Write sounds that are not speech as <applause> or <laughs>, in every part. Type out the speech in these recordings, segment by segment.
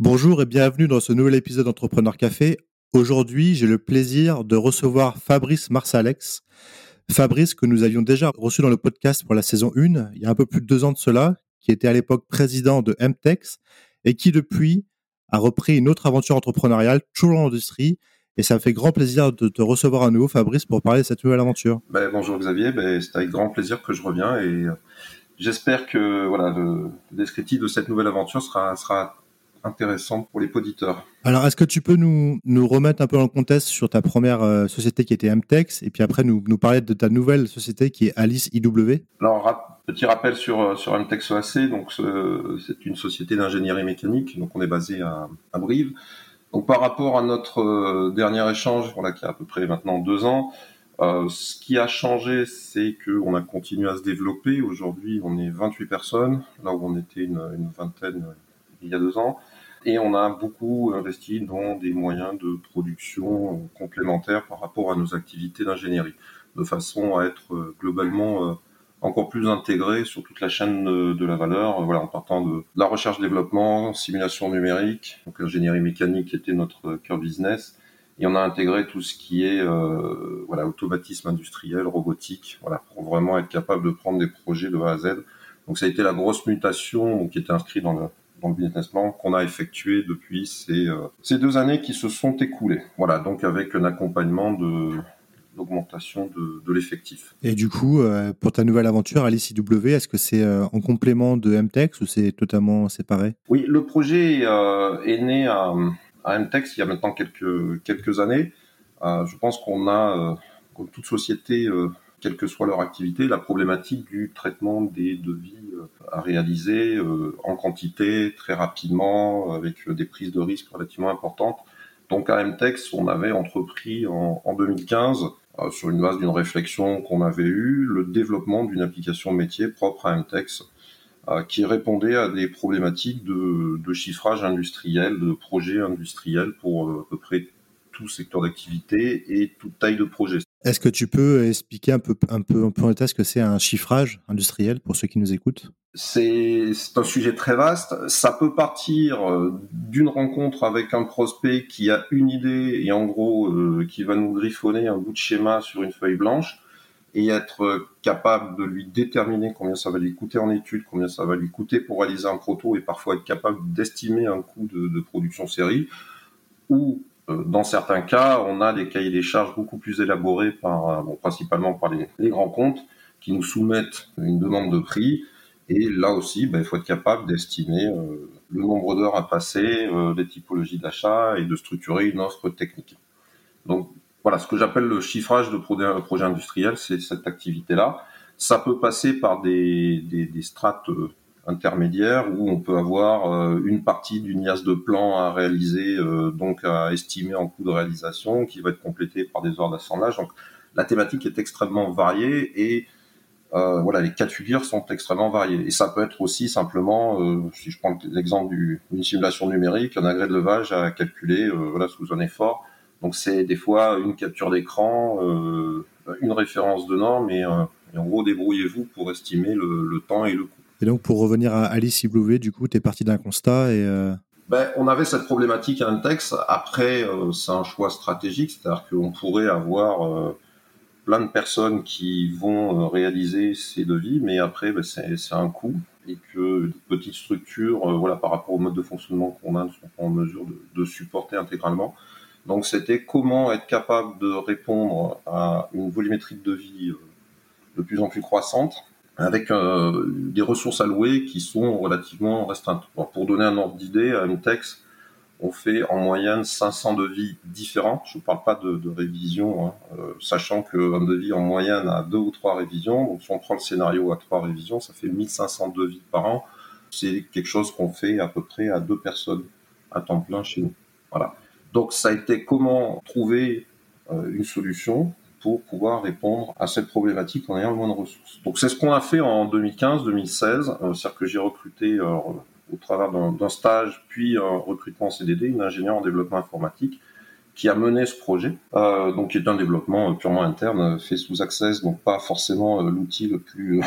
Bonjour et bienvenue dans ce nouvel épisode d'Entrepreneur Café. Aujourd'hui, j'ai le plaisir de recevoir Fabrice Marsalex. Fabrice, que nous avions déjà reçu dans le podcast pour la saison 1, il y a un peu plus de deux ans de cela, qui était à l'époque président de MTEX et qui depuis a repris une autre aventure entrepreneuriale, toujours en industrie. Et ça me fait grand plaisir de te recevoir à nouveau, Fabrice, pour parler de cette nouvelle aventure. Ben, bonjour Xavier, ben, c'est avec grand plaisir que je reviens et euh, j'espère que voilà, le descriptif de cette nouvelle aventure sera, sera intéressant pour les auditeurs. Alors, est-ce que tu peux nous, nous remettre un peu dans le contexte sur ta première euh, société qui était MTEX et puis après nous, nous parler de ta nouvelle société qui est Alice IW Alors, petit rappel sur, euh, sur MTEX OAC. Donc, c'est une société d'ingénierie mécanique. Donc, on est basé à, à Brive. Donc, par rapport à notre euh, dernier échange, voilà, qui a à peu près maintenant deux ans, euh, ce qui a changé, c'est qu'on a continué à se développer. Aujourd'hui, on est 28 personnes, là où on était une, une vingtaine il y a deux ans. Et on a beaucoup investi dans des moyens de production complémentaires par rapport à nos activités d'ingénierie, de façon à être euh, globalement euh, encore plus intégré sur toute la chaîne de, la valeur, voilà, en partant de la recherche-développement, simulation numérique, donc l'ingénierie mécanique était notre cœur business, et on a intégré tout ce qui est euh, voilà automatisme industriel, robotique, voilà, pour vraiment être capable de prendre des projets de A à Z. Donc ça a été la grosse mutation qui était inscrite dans le dans le business plan qu'on a effectué depuis ces, euh, ces deux années qui se sont écoulées. Voilà, donc avec un accompagnement de l'augmentation de, de l'effectif. Et du coup, euh, pour ta nouvelle aventure, Alice IW, est-ce que c'est euh, en complément de MTEX ou c'est totalement séparé? Oui, le projet est né à, à, MTEX il y a maintenant quelques, quelques années. je pense qu'on a, comme toute société, quelle que soit leur activité, la problématique du traitement des devis euh, à réaliser euh, en quantité, très rapidement, avec des prises de risques relativement importantes. Donc à MTEX, on avait entrepris en, 2015, euh, sur une base d'une réflexion qu'on avait eue, le développement d'une application métier propre à MTEX, qui répondait à des problématiques de, de, chiffrage industriel, de projets industriels pour à peu près tout secteur d'activité et toute taille de projet. Est-ce que tu peux expliquer un peu, un peu, un peu en ce que c'est un chiffrage industriel pour ceux qui nous écoutent? C'est un sujet très vaste. Ça peut partir euh, d'une rencontre avec un prospect qui a une idée et en gros euh, qui va nous griffonner un bout de schéma sur une feuille blanche et être capable de lui déterminer combien ça va lui coûter en études, combien ça va lui coûter pour réaliser un proto et parfois être capable d'estimer un coût de, de production série ou euh, dans certains cas, on a des cahiers des charges beaucoup plus élaborés par, euh, bon, principalement par les, grands comptes, qui nous soumettent une demande de prix. Et là aussi, ben, il faut être capable d'estimer euh, le nombre d'heures à passer, les typologies d'achat et de structurer une offre technique. Donc voilà, ce que j'appelle le chiffrage de projet industriel, c'est cette activité-là. Ça peut passer par des strates intermédiaire où on peut avoir euh, une partie d'une IAS de plan à réaliser, euh, donc à estimer en coût de réalisation, qui va être complété par des heures d'assemblage. Donc la thématique est extrêmement variée et euh, voilà, les cas de figure sont extrêmement variés. Et ça peut être aussi simplement, si je prends l'exemple d'une simulation numérique, un agrès de levage à calculer voilà, sous un effort. Donc c'est des fois une capture d'écran, une référence de norme et, en gros débrouillez-vous pour estimer le temps et le coût. Et donc, pour revenir à Alice IW, du coup, tu es parti d'un constat et. Euh, ben, on avait cette problématique à Intex. Après, euh, c'est un choix stratégique, c'est-à-dire qu'on pourrait avoir euh, plein de personnes qui vont réaliser ces devis, mais après, ben, c'est un coût et que des petites structures, voilà, par rapport au mode de fonctionnement qu'on a, ne sont pas en mesure de supporter intégralement. Donc, c'était comment être capable de répondre à une volumétrie de devis de plus en plus croissante avec euh, des ressources allouées qui sont relativement restreintes. pour donner un ordre d'idée, à Intex, on fait en moyenne 500 devis différents. Je ne parle pas de, de révision, hein, euh, sachant qu'un devis en moyenne a deux ou trois révisions. Donc si on prend le scénario à trois révisions, ça fait 1500 devis par an. C'est quelque chose qu'on fait à peu près à deux personnes à temps plein chez nous. Voilà. Donc ça a été comment trouver euh, une solution? Pour pouvoir répondre à cette problématique en ayant moins de ressources. Donc c'est ce qu'on a fait en 2015-2016, euh, c'est-à-dire que j'ai recruté euh, au travers d'un stage puis un recrutement en CDD une ingénieure en développement informatique qui a mené ce projet, euh, donc qui est un développement purement interne fait sous Access, donc pas forcément l'outil le plus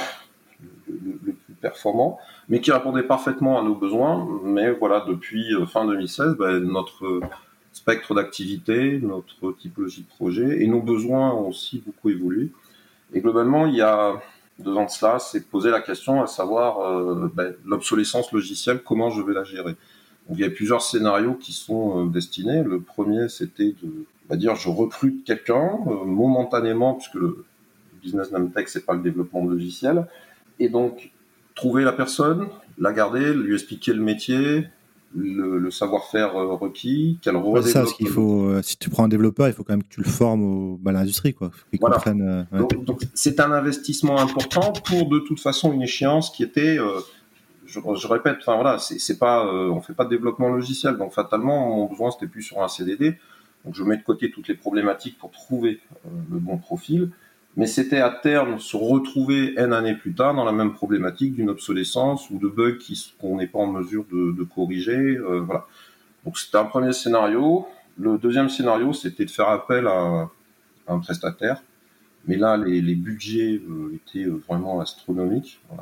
le, plus performant, mais qui répondait parfaitement à nos besoins. Mais voilà, depuis fin 2016, ben, notre spectre d'activité, notre typologie de projet et nos besoins ont aussi beaucoup évolué. Et globalement, il y a deux ans de cela, c'est poser la question à savoir euh, ben, l'obsolescence logicielle, comment je vais la gérer. Donc, il y a plusieurs scénarios qui sont euh, destinés. Le premier, c'était de dire, je recrute quelqu'un euh, momentanément, puisque le business Namtech, c'est pas le développement de logiciel, et donc trouver la personne, la garder, lui expliquer le métier, le, savoir-faire euh, requis, qu'elle ouais, ça, ce qu'il faut. Euh, si tu prends un développeur, il faut quand même que tu le formes au, bah, à l'industrie, quoi. Voilà. Euh, donc, c'est un investissement important pour de toute façon une échéance qui était. je, je, répète, enfin voilà, c'est pas, on fait pas de développement logiciel, donc fatalement mon besoin c'était plus sur un CDD. Donc je mets de côté toutes les problématiques pour trouver le bon profil mais c'était à terme se retrouver N années plus tard dans la même problématique d'une obsolescence ou de bugs qu'on n'est pas en mesure de, corriger. Euh, voilà. Donc c'était un premier scénario. Le deuxième scénario, c'était de faire appel à, un prestataire. Mais là, les, budgets euh, étaient euh, vraiment astronomiques. On ne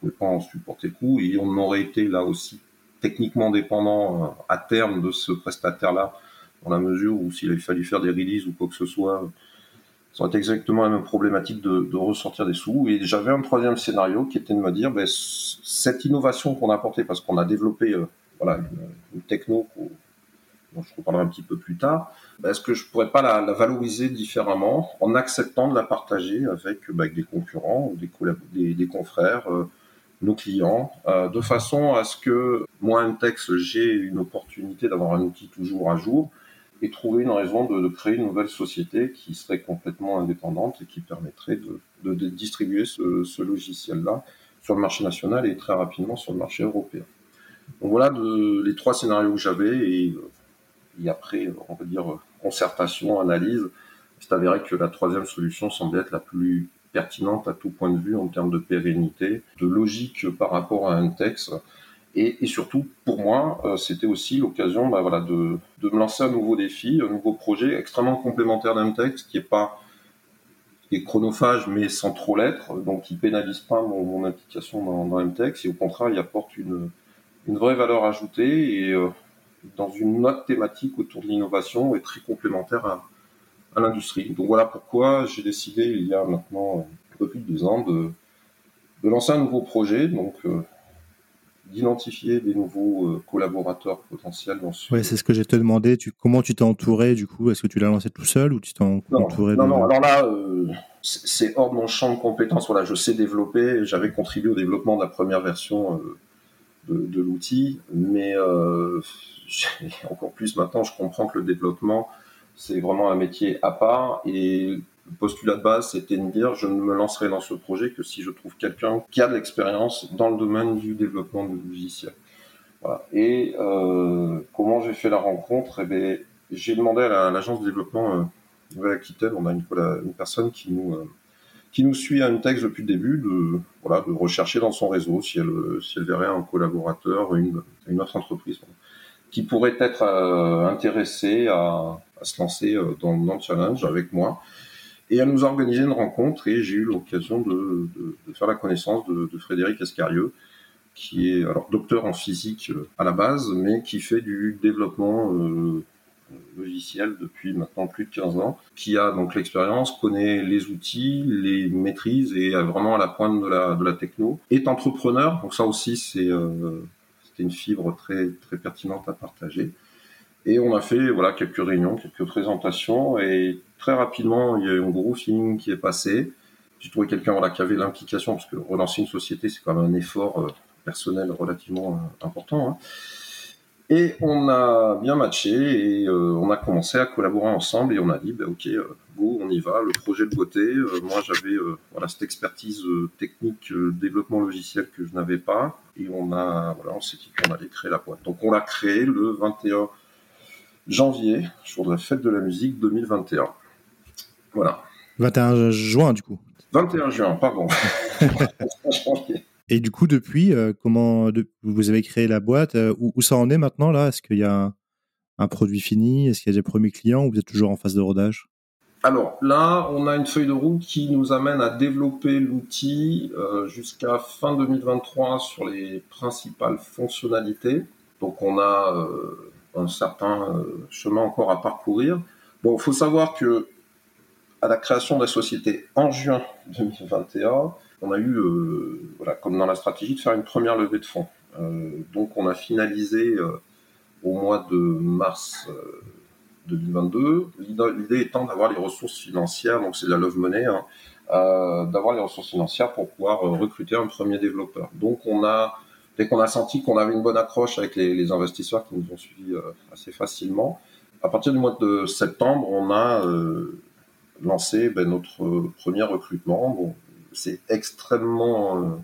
pouvait pas en supporter le coup. Et on aurait été là aussi techniquement dépendant à terme de ce prestataire-là, dans la mesure où s'il avait fallu faire des releases ou quoi que ce soit, ça aurait été exactement la même problématique de, ressortir des sous. Et j'avais un troisième scénario qui était de me dire, ben, cette innovation qu'on a apportée, parce qu'on a développé euh, voilà, une, techno dont je reparlerai un petit peu plus tard, ben, est-ce que je pourrais pas la, valoriser différemment en acceptant de la partager avec, ben, des concurrents, des, des, confrères, euh, nos clients, euh, de façon à ce que moi, un texte, j'ai une opportunité d'avoir un outil toujours à jour, et trouver une raison de, créer une nouvelle société qui serait complètement indépendante et qui permettrait de, distribuer ce, logiciel-là sur le marché national et très rapidement sur le marché européen. Donc voilà les trois scénarios que j'avais et, et, après, on va dire, concertation, analyse, c'est avéré que la troisième solution semblait être la plus pertinente à tout point de vue en termes de pérennité, de logique par rapport à un texte et, surtout, pour moi, euh, c'était aussi l'occasion bah, de, me lancer un nouveau défi, un nouveau projet extrêmement complémentaire d'Amtex, qui est pas chronophage, mais sans trop l'être, donc qui pénalise pas mon, mon implication dans, dans MTEX, et au contraire, il apporte une, vraie valeur ajoutée, et euh, dans une autre thématique autour de l'innovation, et très complémentaire à, l'industrie. Donc voilà pourquoi j'ai décidé, il y a maintenant un peu plus de deux ans, de, de lancer un nouveau projet, donc... Euh, d'identifier des nouveaux euh, collaborateurs potentiels dans ce. Oui, c'est ce que j'ai te demandé. Tu, comment tu t'es entouré du coup? Est-ce que tu l'as lancé tout seul ou tu t'es entouré Non, non. Alors là, euh, c'est hors de mon champ de compétences. Voilà, je sais développer. J'avais contribué au développement de la première version euh, de, de l'outil, mais <laughs> encore plus maintenant, je comprends que le développement c'est vraiment un métier à part et le postulat de base, c'était de me dire, je ne me lancerai dans ce projet que si je trouve quelqu'un qui a de l'expérience dans le domaine du développement de logiciels. Voilà. Et euh, comment j'ai fait la rencontre? Eh bien, J'ai demandé à l'agence de développement euh, Nouvelle-Aquitaine, on a une, une, personne qui nous, euh, qui nous suit à une texte depuis le début, de, voilà, de rechercher dans son réseau si elle, si elle verrait un collaborateur, une, une autre entreprise qui pourrait être euh, intéressée à, à, se lancer euh, dans, dans le challenge avec moi. Et elle nous a organisé une rencontre et j'ai eu l'occasion de, de, de, faire la connaissance de, de, Frédéric Escarieux, qui est alors docteur en physique euh, à la base, mais qui fait du développement euh, logiciel depuis maintenant plus de 15 ans, qui a donc l'expérience, connaît les outils, les maîtrise et est vraiment à la pointe de la, de la techno, est entrepreneur, donc ça aussi c'est euh, une fibre très, très pertinente à partager. Et on a fait voilà quelques réunions, quelques présentations, et très rapidement, il y a eu un gros feeling qui est passé. J'ai trouvé quelqu'un voilà, qui avait l'implication, parce que relancer une société, c'est quand même un effort euh, personnel relativement euh, important. Hein. Et on a bien matché et euh, on a commencé à collaborer ensemble et on a dit, bah, ok, go, on y va, le projet de beauté. moi, j'avais voilà cette expertise technique, développement logiciel que je n'avais pas, et on a voilà, on s'est dit qu'on allait créer la boîte. Donc, on l'a créé le 21 janvier, jour de la fête de la musique 2021. Voilà. 21 juin, du coup. 21 juin, pardon. <laughs> Et du coup, depuis, euh, comment vous avez créé la boîte euh, où, ça en est maintenant là? Est-ce qu'il y a un, produit fini? Est-ce qu'il y a des premiers clients ou vous êtes toujours en phase de rodage? Alors là, on a une feuille de route qui nous amène à développer l'outil euh, jusqu'à fin 2023 sur les principales fonctionnalités. Donc on a euh, un certain euh, chemin encore à parcourir. Bon, il faut savoir que à la création de la société en juin 2021, on a eu, voilà, comme dans la stratégie, de faire une première levée de fonds. donc on a finalisé au mois de mars 2022. L'idée étant d'avoir les ressources financières, donc c'est de la love money, hein, euh, d'avoir les ressources financières pour pouvoir euh, recruter un premier développeur. Donc on a, dès qu'on a senti qu'on avait une bonne accroche avec les, investisseurs qui nous ont suivis euh, assez facilement, à partir du mois de septembre, on a lancé ben, notre premier recrutement. Bon, c'est extrêmement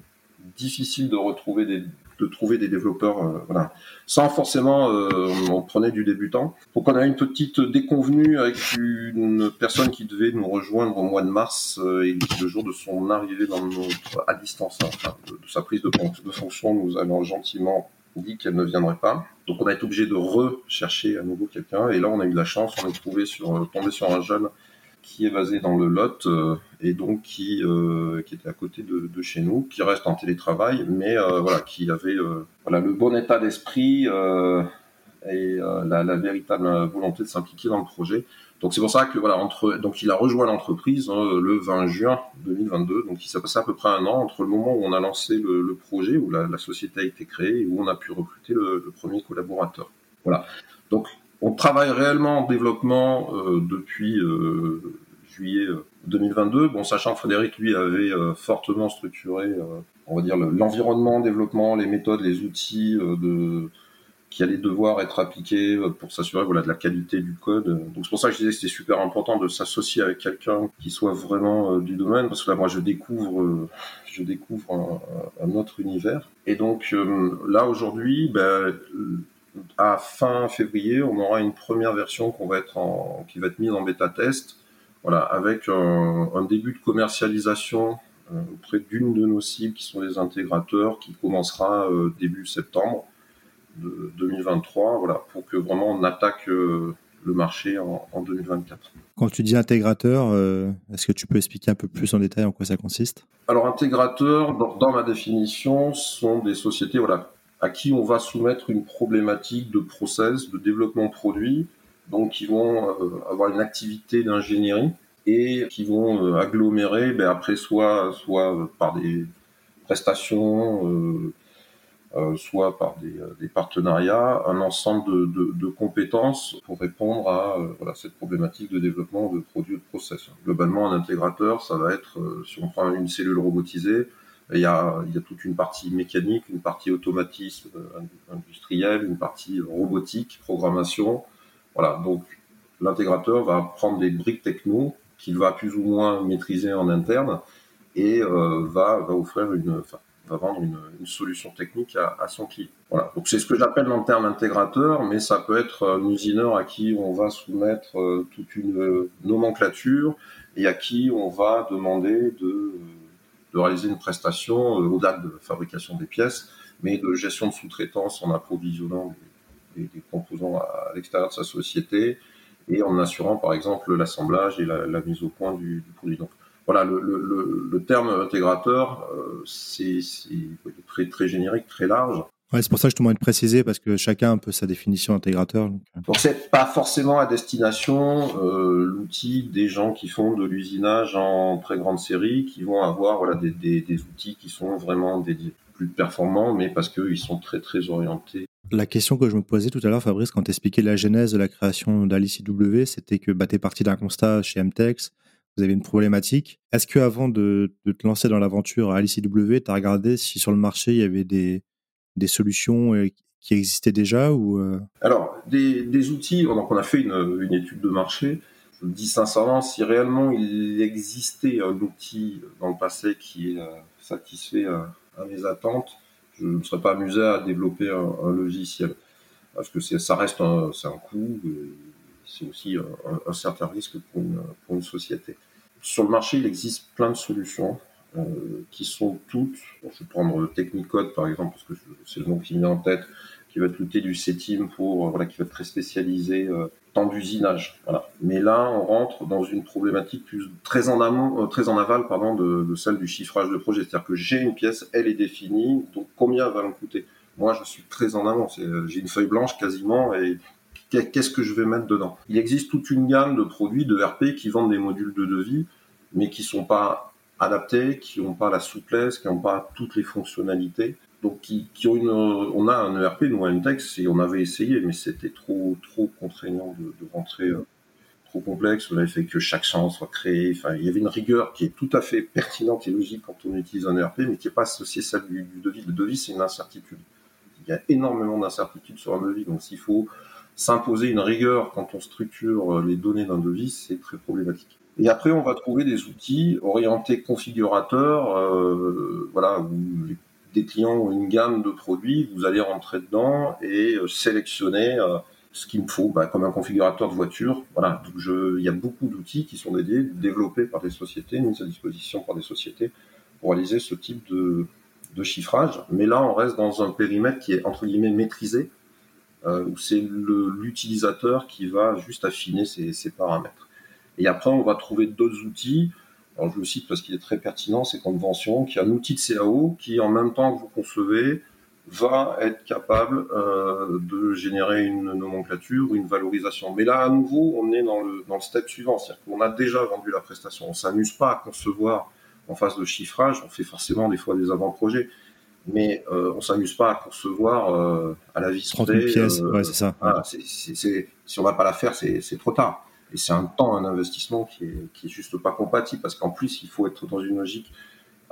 difficile de retrouver des de trouver des développeurs, euh, voilà, sans forcément, euh, on prenait du débutant. Donc on a une petite déconvenue avec une personne qui devait nous rejoindre au mois de mars euh, et le jour de son arrivée dans notre, à distance, hein, de, sa prise de, fonction, nous avons gentiment dit qu'elle ne viendrait pas. Donc on a été obligé de rechercher à nouveau quelqu'un et là on a eu la chance, on est trouvé sur, tombé sur un jeune qui est basé dans le Lot euh, et donc qui euh, qui était à côté de, de, chez nous, qui reste en télétravail, mais euh, voilà, qui avait voilà le bon état d'esprit et la, la, véritable volonté de s'impliquer dans le projet. Donc c'est pour ça que voilà entre donc il a rejoint l'entreprise hein, le 20 juin 2022. Donc il s'est passé à peu près un an entre le moment où on a lancé le, le projet, où la, la, société a été créée et où on a pu recruter le, le premier collaborateur. Voilà. Donc on travaille réellement en développement euh, depuis euh, juillet 2022. Euh, bon, sachant que Frédéric, lui, avait fortement structuré, on va dire, l'environnement, le développement, les méthodes, les outils de qui allaient devoir être appliqués pour s'assurer voilà de la qualité du code. Donc c'est pour ça que je disais que c'était super important de s'associer avec quelqu'un qui soit vraiment du domaine parce que là moi je découvre je découvre un, autre univers et donc là aujourd'hui ben, à fin février, on aura une première version qu'on va être en, qui va être mise en bêta test, voilà, avec un, début de commercialisation euh, auprès d'une de nos cibles qui sont les intégrateurs, qui commencera euh, début septembre de 2023, voilà, pour que vraiment on attaque euh, le marché en, 2024. Quand tu dis intégrateur, est-ce que tu peux expliquer un peu plus en détail en quoi ça consiste? Alors intégrateur, dans, dans, ma définition, sont des sociétés voilà, à qui on va soumettre une problématique de process, de développement produit, donc qui vont euh, avoir une activité d'ingénierie et qui vont euh, agglomérer, ben après soit soit par des prestations, euh, soit par des, partenariats, un ensemble de, compétences pour répondre à cette problématique de développement de produits et de process. Globalement, un intégrateur, ça va être, si on prend une cellule robotisée, il y, a, toute une partie mécanique, une partie automatisme euh, industriel, une partie robotique, programmation. Voilà, donc l'intégrateur va prendre des briques techno qu'il va plus ou moins maîtriser en interne et euh, va, offrir une, va vendre une, solution technique à, son client. Voilà. Donc c'est ce que j'appelle en terme intégrateur, mais ça peut être un usineur à qui on va soumettre euh, toute une nomenclature et à qui on va demander de de réaliser une prestation euh, au-delà de fabrication des pièces, mais de gestion de sous-traitance en approvisionnant des, composants à, l'extérieur de sa société et en assurant par exemple l'assemblage et la, mise au point du, produit. Donc voilà, le, terme intégrateur, euh, c'est très, très générique, très large. Ouais, c'est pour ça que je te demande de préciser parce que chacun a un peu sa définition intégrateur. Donc, euh. c'est pas forcément à destination euh, l'outil des gens qui font de l'usinage en très grande série, qui vont avoir voilà des, des, des outils qui sont vraiment plus performants, mais parce qu'ils sont très très orientés. La question que je me posais tout à l'heure, Fabrice, quand tu expliquais la genèse de la création d'AliCW, c'était que bah, tu es parti d'un constat chez MTEX, vous avez une problématique. Est-ce que avant de, de te lancer dans l'aventure à AliCW, tu as regardé si sur le marché il y avait des des solutions euh, qui existaient déjà ou euh? Alors, des, outils, donc on a fait une, étude de marché. Je dis sincèrement, si réellement il existait un outil dans le passé qui euh, satisfait à, mes attentes, je ne serais pas amusé à développer un, logiciel. Parce que ça reste un, un coût, c'est aussi un, certain risque pour une société. Sur le marché, il existe plein de solutions. Euh, qui sont toutes, je vais prendre Technicode par exemple, parce que c'est le nom qui me vient en tête, qui va l'outil du CETIM pour, voilà, qui va être très spécialisé dans l'usinage. Voilà. Mais là, on rentre dans une problématique plus très en amont, très en aval, pardon, de, de celle du chiffrage de projet. C'est-à-dire que j'ai une pièce, elle est définie, donc combien va me coûter? Moi, je suis très en amont. J'ai une feuille blanche quasiment et qu'est-ce que je vais mettre dedans? Il existe toute une gamme de produits de RP qui vendent des modules de devis, mais qui sont pas adaptés, qui n'ont pas la souplesse, qui n'ont pas toutes les fonctionnalités. Donc, qui, ont une, on a un ERP, nous, à Intex, et on avait essayé, mais c'était trop, trop contraignant de, rentrer, euh, trop complexe. On avait fait que chaque champ soit créé. Enfin, il y avait une rigueur qui est tout à fait pertinente et logique quand on utilise un ERP, mais qui n'est pas associée à celle du, du devis. Le devis, c'est une incertitude. Il y a énormément d'incertitudes sur un devis. Donc, s'il faut s'imposer une rigueur quand on structure euh, les données d'un devis, c'est très problématique. Et après, on va trouver des outils orientés configurateurs, euh, voilà, où des clients ont une gamme de produits, vous allez rentrer dedans et euh, sélectionner euh, ce qu'il me faut, bah, comme un configurateur de voiture. Voilà, donc je, il y a beaucoup d'outils qui sont dédiés, développés par des sociétés, mis à disposition par des sociétés pour réaliser ce type de, de chiffrage. Mais là, on reste dans un périmètre qui est entre guillemets maîtrisé euh, où c'est l'utilisateur qui va juste affiner ses, paramètres. Et après, on va trouver d'autres outils. Alors, je le cite parce qu'il est très pertinent, c'est Convention, qui est un outil de CAO qui, en même temps que vous concevez, va être capable euh, de générer une nomenclature, une valorisation. Mais là, à nouveau, on est dans le, dans le step suivant, c'est-à-dire qu'on a déjà vendu la prestation. On s'amuse pas à concevoir en phase de chiffrage, on fait forcément des fois des avant-projets, mais euh, on s'amuse pas à concevoir euh, à la vis 30 000 pièces, euh, ouais, c'est ça. si on va pas la faire, c'est trop tard. Et c'est un temps, un investissement qui est, juste pas compatible parce qu'en plus, il faut être dans une logique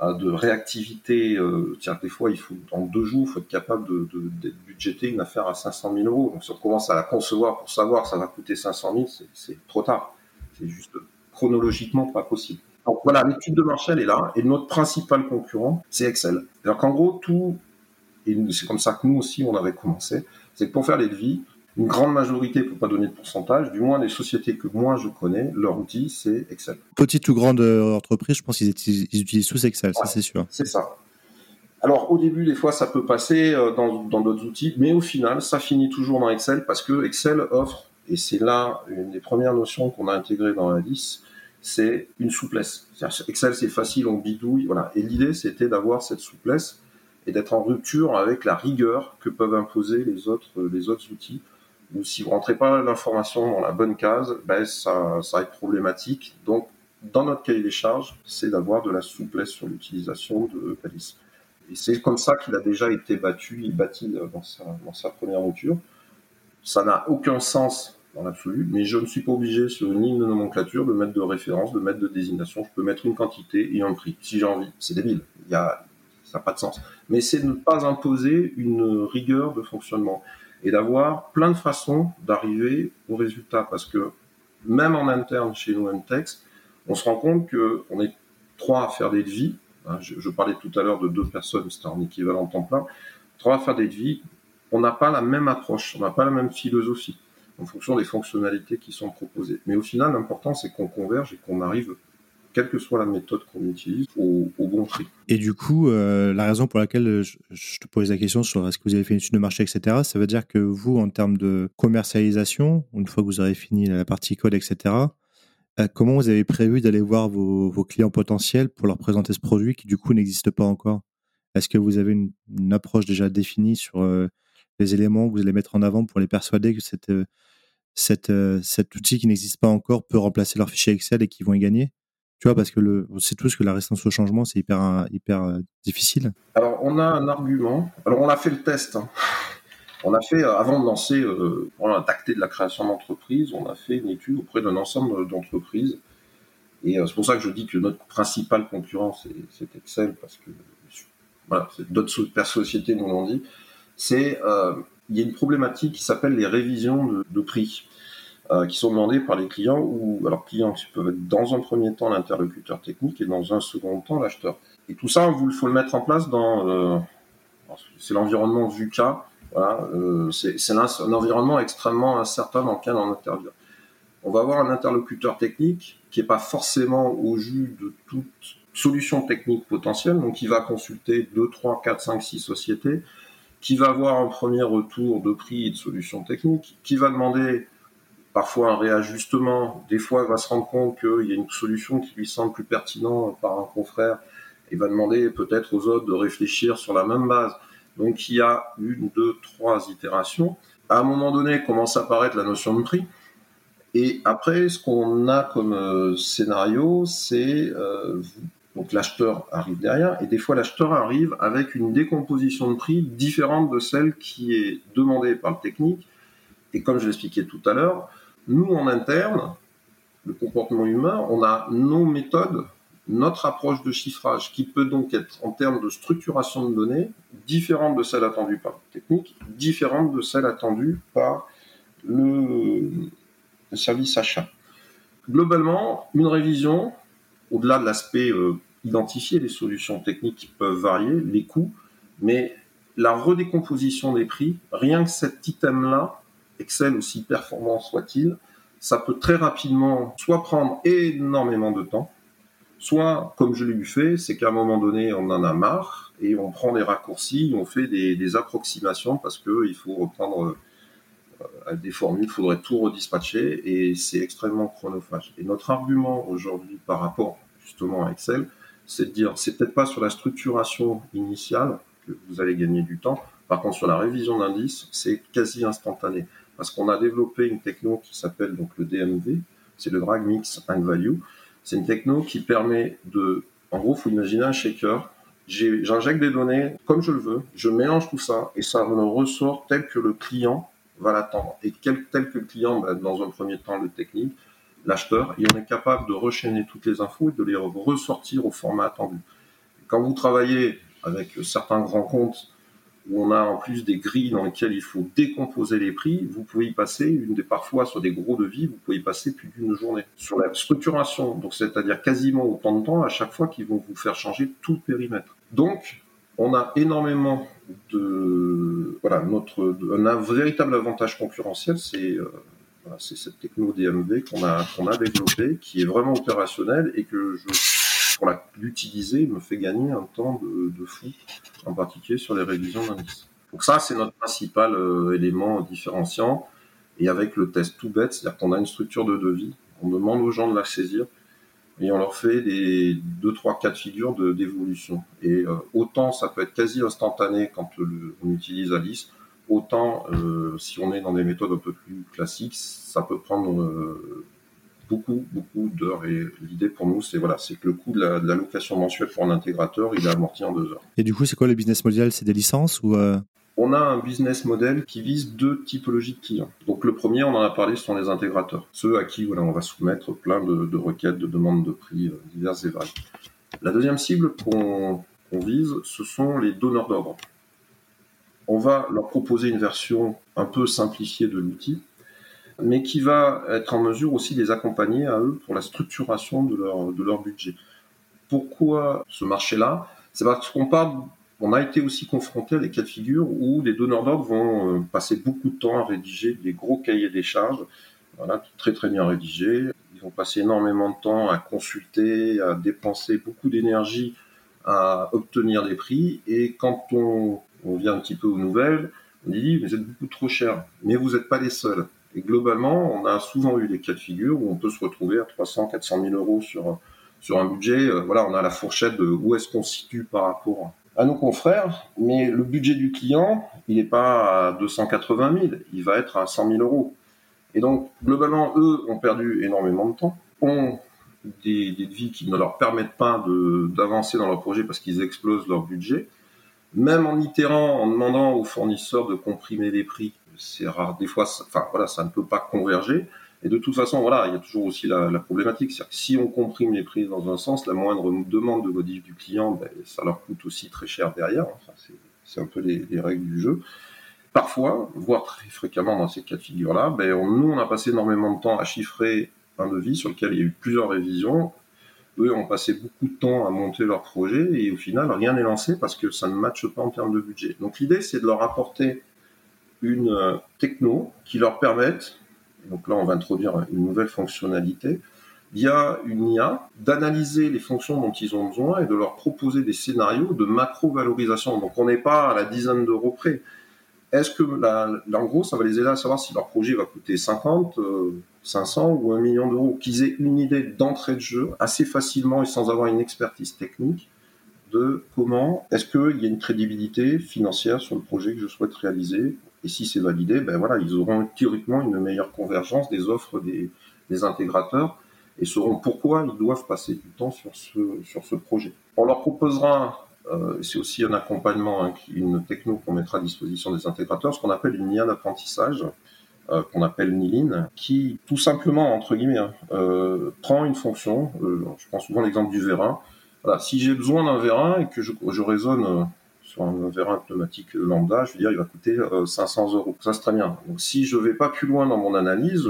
de réactivité. Euh, tiens, des fois, il faut en deux jours, il faut être capable de, de, budgéter une affaire à 500 000 euros. Donc, si on commence à la concevoir pour savoir ça va coûter 500 000, c'est trop tard. C'est juste chronologiquement pas possible. Donc voilà, l'étude de marché, elle est là. Et notre principal concurrent, c'est Excel. Alors qu'en gros, tout, et c'est comme ça que nous aussi, on avait commencé, c'est que pour faire les devis, une grande majorité, pour pas donner de pourcentage, du moins les sociétés que moi je connais, leur outil, c'est Excel. Petite ou grande euh, entreprise, je pense qu'ils utilisent tous Excel, ça c'est sûr. C'est ça. Alors au début, des fois, ça peut passer euh, dans d'autres outils, mais au final, ça finit toujours dans Excel parce que Excel offre, et c'est là une des premières notions qu'on a intégrées dans la liste, c'est une souplesse. Excel, c'est facile, on bidouille, voilà. Et l'idée, c'était d'avoir cette souplesse et d'être en rupture avec la rigueur que peuvent imposer les autres, les autres outils. Ou si vous rentrez pas l'information dans la bonne case, ben ça, ça va être problématique. Donc, dans notre cahier des charges, c'est d'avoir de la souplesse sur l'utilisation de Palis. Et c'est comme ça qu'il a déjà été battu, il bâti dans sa, dans sa première mouture. Ça n'a aucun sens dans l'absolu, mais je ne suis pas obligé sur une ligne de nomenclature de mettre de référence, de mettre de désignation. Je peux mettre une quantité et un prix, si j'ai envie. C'est débile. Il y a, ça n'a pas de sens. Mais c'est ne pas imposer une rigueur de fonctionnement et d'avoir plein de façons d'arriver au résultat. Parce que même en interne chez nous, MTEX, on se rend compte qu'on est trois à faire des devis. Hein, je, parlais tout à l'heure de deux personnes, c'était en équivalent temps plein. Trois à faire des devis. On n'a pas la même approche, on n'a pas la même philosophie en fonction des fonctionnalités qui sont proposées. Mais au final, l'important, c'est qu'on converge et qu'on arrive, quelle que soit la méthode qu'on utilise, au, bon prix. Et du coup, euh, la raison pour laquelle je, te pose la question sur est-ce que vous avez fait une étude de marché, etc., ça veut dire que vous, en termes de commercialisation, une fois que vous aurez fini la partie code, etc., euh, comment vous avez prévu d'aller voir vos, clients potentiels pour leur présenter ce produit qui, du coup, n'existe pas encore? Est-ce que vous avez une, approche déjà définie sur euh, les éléments que vous allez mettre en avant pour les persuader que cet outil qui n'existe pas encore peut remplacer leur fichier Excel et qu'ils vont y gagner? Tu vois, parce que le, on sait tous que la résistance au changement, c'est hyper, hyper euh, difficile. Alors, on a un argument. Alors, on a fait le test. Hein. On a fait, euh, avant de lancer, euh, on tacté de la création d'entreprise, on a fait une étude auprès d'un ensemble d'entreprises. Et c'est pour ça que je dis que notre principal concurrent, c'est Excel, parce que voilà, d'autres sociétés nous l'ont dit. C'est il y a une problématique qui s'appelle les révisions de, prix, euh, qui sont demandées par les clients, ou alors clients qui peuvent être dans un premier temps l'interlocuteur technique et dans un second temps l'acheteur. Et tout ça, il faut le mettre en place dans... Euh, c'est l'environnement VUCA, voilà, euh, c'est un, environnement extrêmement incertain dans lequel on intervient. On va avoir un interlocuteur technique qui n'est pas forcément au jus de toute solution technique potentielle, donc il va consulter 2, 3, 4, 5, 6 sociétés, qui va avoir un premier retour de prix et de solutions techniques, qui va demander parfois un réajustement, des fois va se rendre compte qu'il y a une solution qui lui semble plus pertinente par un confrère et va demander peut-être aux autres de réfléchir sur la même base. Donc il y a une, deux, trois itérations. À un moment donné commence à apparaître la notion de prix. Et après, ce qu'on a comme euh, scénario, c'est euh, donc l'acheteur arrive derrière, et des fois l'acheteur arrive avec une décomposition de prix différente de celle qui est demandée par le technique. Et comme je l'expliquais tout à l'heure, nous en interne, le comportement humain, on a nos méthodes, notre approche de chiffrage, qui peut donc être en termes de structuration de données différente de celle attendue par le technique, différente de celle attendue par le, service achat. Globalement, une révision, au-delà de l'aspect euh, identifier les solutions techniques peuvent varier, les coûts, mais la redécomposition des prix, rien que cet item-là, Excel aussi performant soit-il, ça peut très rapidement soit prendre énormément de temps, soit, comme je l'ai eu fait, c'est qu'à un moment donné, on en a marre et on prend des raccourcis, on fait des, approximations parce qu'il faut reprendre euh, des formules, il faudrait tout redispatcher et c'est extrêmement chronophage. Et notre argument aujourd'hui par rapport justement à Excel, c'est de dire, c'est peut-être pas sur la structuration initiale que vous allez gagner du temps, par contre sur la révision d'indices, c'est quasi instantané. Parce qu'on a développé une techno qui s'appelle donc le DMV, c'est le Drag Mix and Value. C'est une techno qui permet de, en gros, faut imaginer un shaker. J'injecte des données comme je le veux, je mélange tout ça et ça me ressort tel que le client va l'attendre. Et tel, que le client, ben, dans un premier temps, le technique, l'acheteur, et on est capable de rechaîner toutes les infos et de les ressortir au format attendu. quand vous travaillez avec certains grands comptes où on a en plus des grilles dans lesquelles il faut décomposer les prix, vous pouvez y passer, une des parfois sur des gros devis, vous pouvez y passer plus d'une journée. Sur la structuration, donc c'est-à-dire quasiment autant de temps à chaque fois qu'ils vont vous faire changer tout le périmètre. Donc, on a énormément de voilà notre un véritable avantage concurrentiel, c'est euh, c'est cette techno DMV qu'on a, qu'on a développée, qui est vraiment opérationnelle et que je, l'utiliser, me fait gagner un temps de, fou, en particulier sur les révisions d'indices. Donc ça, c'est notre principal euh, élément différenciant. Et avec le test tout bête, c'est-à-dire qu'on a une structure de devis, on demande aux gens de la saisir et on leur fait des deux, trois cas de figure d'évolution. Et euh, autant ça peut être quasi instantané quand on utilise Alice, Autant, euh, si on est dans des méthodes un peu plus classiques, ça peut prendre beaucoup, beaucoup d'heures. Et l'idée pour nous, c'est voilà, c'est que le coût de la, location mensuelle pour un intégrateur, il est amorti en deux heures. Et du coup, c'est quoi le business model? C'est des licences ou euh? On a un business model qui vise deux typologies de clients. Donc le premier, on en a parlé, ce sont les intégrateurs, ceux à qui voilà, on va soumettre plein de, requêtes, de demandes de prix diverses et variées. La deuxième cible qu'on vise, ce sont les donneurs d'ordre on va leur proposer une version un peu simplifiée de l'outil, mais qui va être en mesure aussi de les accompagner à eux pour la structuration de leur, de leur budget. Pourquoi ce marché-là? C'est parce qu'on parle, on a été aussi confronté à des cas de figure où les donneurs d'ordre vont euh, passer beaucoup de temps à rédiger des gros cahiers des charges, très très bien rédigés. Ils vont passer énormément de temps à consulter, à dépenser beaucoup d'énergie à obtenir des prix. Et quand on on vient un petit peu aux nouvelles, on dit vous êtes beaucoup trop cher, mais vous n'êtes pas les seuls. Et globalement, on a souvent eu des cas de figure où on peut se retrouver à 300, 400 000 euros sur, sur un budget. Euh, voilà, on a la fourchette de où est-ce qu'on se situe par rapport à nos confrères, mais le budget du client, il n'est pas à 280 000, il va être à 100 000 euros. Et donc, globalement, eux ont perdu énormément de temps, ont des, des devis qui ne leur permettent pas d'avancer dans leur projet parce qu'ils explosent leur budget même en itérant, en demandant aux fournisseurs de comprimer les prix, c'est rare. Des fois, ça, enfin voilà, ça ne peut pas converger. Et de toute façon, voilà, il y a toujours aussi la, problématique, c'est si on comprime les prix dans un sens, la moindre demande de modif du client, ben, ça leur coûte aussi très cher derrière. Enfin, c'est un peu les, les, règles du jeu. Parfois, voire très fréquemment dans ces cas de figure-là, ben, nous, on a passé énormément de temps à chiffrer un devis sur lequel il y a eu plusieurs révisions eux ont passé beaucoup de temps à monter leur projet et au final, rien n'est lancé parce que ça ne matche pas en termes de budget. Donc l'idée, c'est de leur apporter une euh, techno qui leur permette, donc là on va introduire une nouvelle fonctionnalité, via une IA, d'analyser les fonctions dont ils ont besoin et de leur proposer des scénarios de macro-valorisation. Donc on n'est pas à la dizaine d'euros près. Est-ce que, en gros, ça va les aider à savoir si leur projet va coûter 50, 500 euh, ou 1 million d'euros Qu'ils aient une idée d'entrée de jeu assez facilement et sans avoir une expertise technique de comment est-ce qu'il y a une crédibilité financière sur le projet que je souhaite réaliser. Et si c'est validé, ben voilà, ils auront théoriquement une meilleure convergence des offres des, des intégrateurs et sauront pourquoi ils doivent passer du temps sur ce, sur ce projet. On leur proposera, euh, c'est aussi un accompagnement, hein, une techno qu'on mettra à disposition des intégrateurs, ce qu'on appelle une IA d'apprentissage, euh, qu'on appelle Niline, qui tout simplement, entre guillemets, hein, euh, prend une fonction, euh, je prends souvent l'exemple du vérin, voilà, si j'ai besoin d'un vérin et que je, je raisonne euh, sur un vérin pneumatique lambda, je veux dire, il va coûter 500 euros. Ça, c'est très bien. Donc, si je vais pas plus loin dans mon analyse, je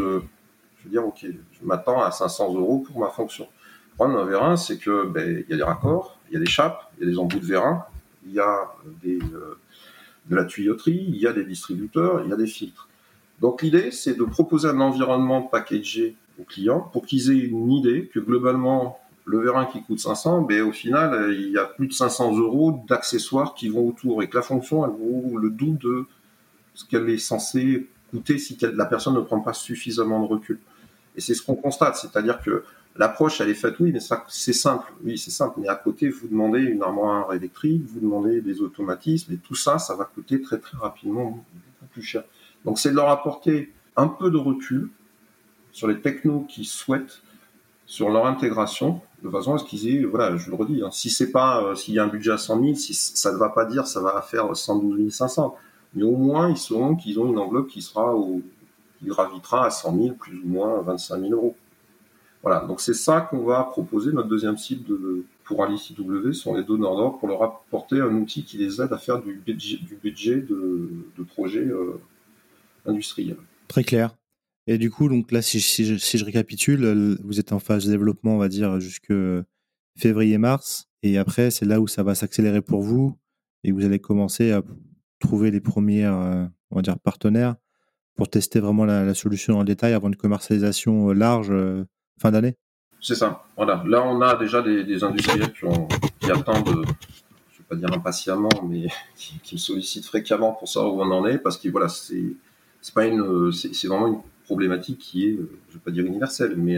veux dire, OK, je m'attends à 500 euros pour ma fonction. Le problème d'un vérin, c'est que ben, il y a des raccords, il y a des chapes, il y a des embouts de vérin, il y a euh, de la tuyauterie, il y a des distributeurs, il y a des filtres. Donc l'idée, c'est de proposer un environnement packagé aux clients pour qu'ils aient une idée que globalement, le vérin qui coûte 500, ben, au final, il y a plus de 500 euros d'accessoires qui vont autour et que la fonction, elle vaut le double de ce qu'elle est censée coûter si la personne ne prend pas suffisamment de recul. Et c'est ce qu'on constate, c'est-à-dire que l'approche, elle est faite, oui, mais ça, c'est simple, oui, c'est simple. Mais à côté, vous demandez une armoire électrique, vous demandez des automatismes, et tout ça, ça va coûter très très rapidement beaucoup plus cher. Donc c'est de leur apporter un peu de recul sur les technos qu'ils souhaitent, sur leur intégration, de façon à ce qu'ils aient, voilà, je le redis, hein, si c'est pas, euh, s'il y a un budget à 100 000, si ça ne va pas dire ça va faire 112 500, mais au moins ils sauront qu'ils ont une enveloppe qui sera au, il gravitera à 100 000, plus ou moins 25 000 euros. Voilà, donc c'est ça qu'on va proposer. Notre deuxième cible de, pour ICW sont les donneurs d'ordre pour leur apporter un outil qui les aide à faire du budget, du budget de, de projets euh, industriels. Très clair. Et du coup, donc là, si, je, récapitule, vous êtes en phase de développement, on va dire, jusque février-mars. Et après, c'est là où ça va s'accélérer pour vous et vous allez commencer à trouver les premiers, euh, on va dire, partenaires pour tester vraiment la, solution en détail avant une commercialisation euh, large euh, fin d'année C'est ça. Voilà. Là, on a déjà des, industriels qui, attendent, je ne vais pas dire impatiemment, mais <laughs> qui, me sollicitent fréquemment pour savoir où on en est, parce que voilà, c'est pas une, c'est vraiment une problématique qui est, je vais pas dire universelle, mais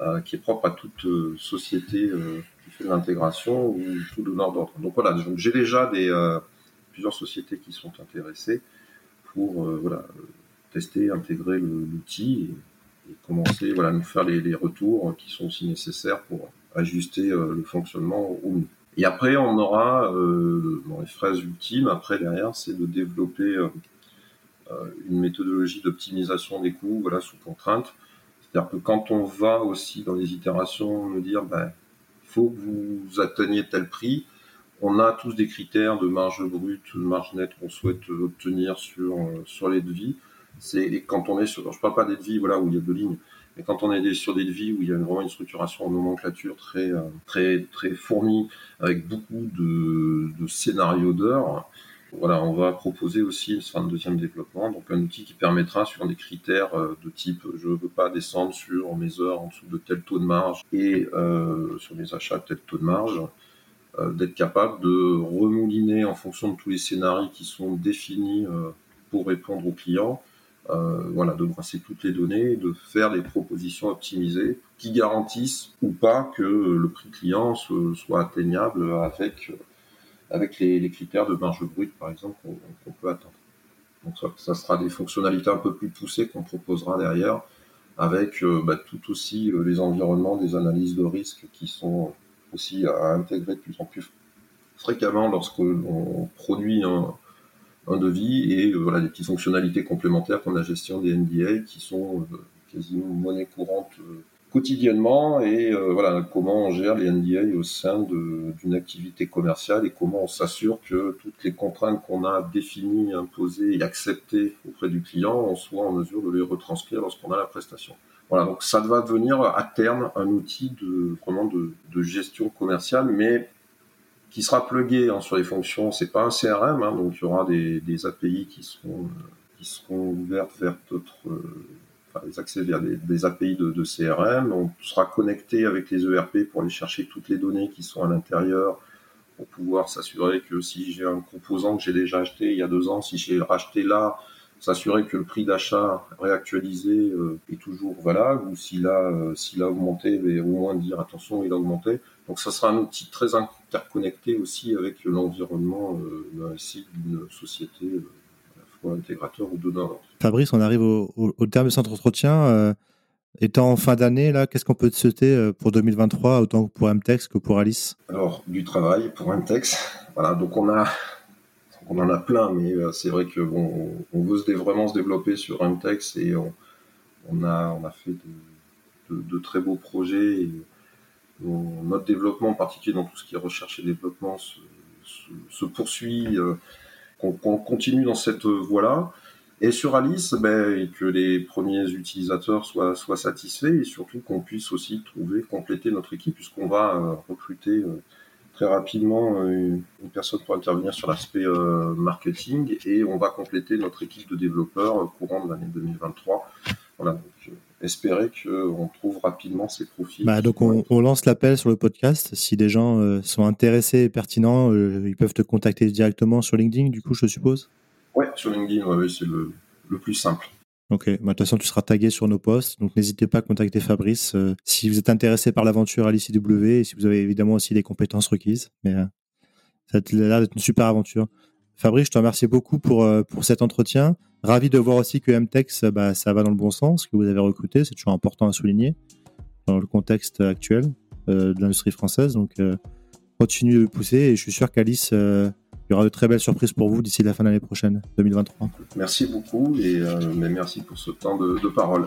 euh, qui est propre à toute société qui fait de l'intégration ou tout donneur d'ordre. Donc voilà, j'ai déjà des plusieurs sociétés qui sont intéressées pour voilà tester, intégrer l'outil et, commencer voilà, à nous faire les, retours qui sont aussi nécessaires pour ajuster euh, le fonctionnement au mieux. Et après, on aura, euh, dans les phrases ultimes, après derrière, c'est de développer euh, une méthodologie d'optimisation des coûts voilà, sous contrainte. C'est-à-dire que quand on va aussi dans les itérations nous dire, ben, faut que vous atteigniez tel prix, on a tous des critères de marge brute, de marge nette qu'on souhaite obtenir sur, sur les devis. C'est quand on est sur, je parle pas des devis voilà où il y a deux lignes, mais quand on est sur des devis où il y a vraiment une structuration en nomenclature très euh, très très fournie avec beaucoup de, de scénarios d'heures, voilà, on va proposer aussi un deuxième développement, donc un outil qui permettra sur des critères euh, de type je ne veux pas descendre sur mes heures en dessous de tel taux de marge et euh, sur mes achats tel taux de marge, euh, d'être capable de remouliner en fonction de tous les scénarios qui sont définis euh, pour répondre aux clients euh, voilà, de brasser toutes les données, de faire des propositions optimisées qui garantissent ou pas que le prix client soit atteignable avec, avec les, critères de marge brute, par exemple, qu'on peut atteindre. Donc ça, ça, sera des fonctionnalités un peu plus poussées qu'on proposera derrière, avec euh, bah, tout aussi euh, les environnements des analyses de risque qui sont aussi à intégrer de plus en plus fréquemment lorsqu'on produit un, devis et euh, voilà des petites fonctionnalités complémentaires comme la gestion des NDA qui sont quasiment monnaie courante quotidiennement et voilà comment on gère les NDA au sein d'une activité commerciale et comment on s'assure que toutes les contraintes qu'on a définies, imposées et acceptées auprès du client, on soit en mesure de les retranscrire lorsqu'on a la prestation. Voilà, donc ça va devenir à terme un outil de vraiment de, gestion commerciale, mais qui sera plugué hein, sur les fonctions. C'est pas un CRM, hein, donc il y aura des, API qui seront, euh, qui ouvertes vers d'autres, euh, des accès vers des, API de, CRM. On sera connecté avec les ERP pour aller chercher toutes les données qui sont à l'intérieur pour pouvoir s'assurer que si j'ai un composant que j'ai déjà acheté il y a deux ans, si j'ai racheté là, s'assurer que le prix d'achat réactualisé euh, est toujours valable ou s'il a, euh, a augmenté, mais au moins dire attention, il a augmenté. Donc ça sera un outil très interconnecté aussi avec l'environnement euh, d'un site d'une société, à la fois intégrateur ou donneur. Fabrice, on arrive au, au, terme de cet entretien. Étant en fin d'année, là, qu'est-ce qu'on peut te souhaiter pour 2023, autant pour MTEX que pour Alice? Alors, du travail pour MTEX. Voilà, donc on a on en a plein, mais euh, c'est vrai que bon, on veut vraiment se développer sur MTEX et on, a, on a fait de, très beaux projets. Et notre développement, en particulier dans tout ce qui est recherche et développement, se, poursuit. Euh, qu'on continue dans cette voie-là. Et sur Alice, ben, que les premiers utilisateurs soient, soient satisfaits et surtout qu'on puisse aussi trouver, compléter notre équipe, puisqu'on va euh, recruter très rapidement euh, une personne pour intervenir sur l'aspect euh, marketing et on va compléter notre équipe de développeurs euh, courant de l'année 2023. Voilà, espérer qu'on trouve rapidement ces profils. Bah, donc on, lance l'appel sur le podcast. Si des gens sont intéressés et pertinents, ils peuvent te contacter directement sur LinkedIn, du coup, je suppose? Ouais, sur LinkedIn, ouais, c'est le, le plus simple. Ok, bah, de toute façon, tu seras tagué sur nos posts, donc n'hésitez pas à contacter Fabrice euh, si vous êtes intéressé par l'aventure à l'ICW et si vous avez évidemment aussi les compétences requises. Mais euh, ça a l'air d'être une super aventure. Fabrice, je te remercie beaucoup pour, euh, pour cet entretien. Ravi de voir aussi que MTEX, bah, ça va dans le bon sens, que vous avez recruté, c'est toujours important à souligner dans le contexte actuel de l'industrie française. Donc, continuez de pousser et je suis sûr qu'Alice il y aura de très belles surprises pour vous d'ici la fin de l'année prochaine, 2023. Merci beaucoup et euh, merci pour ce temps de parole.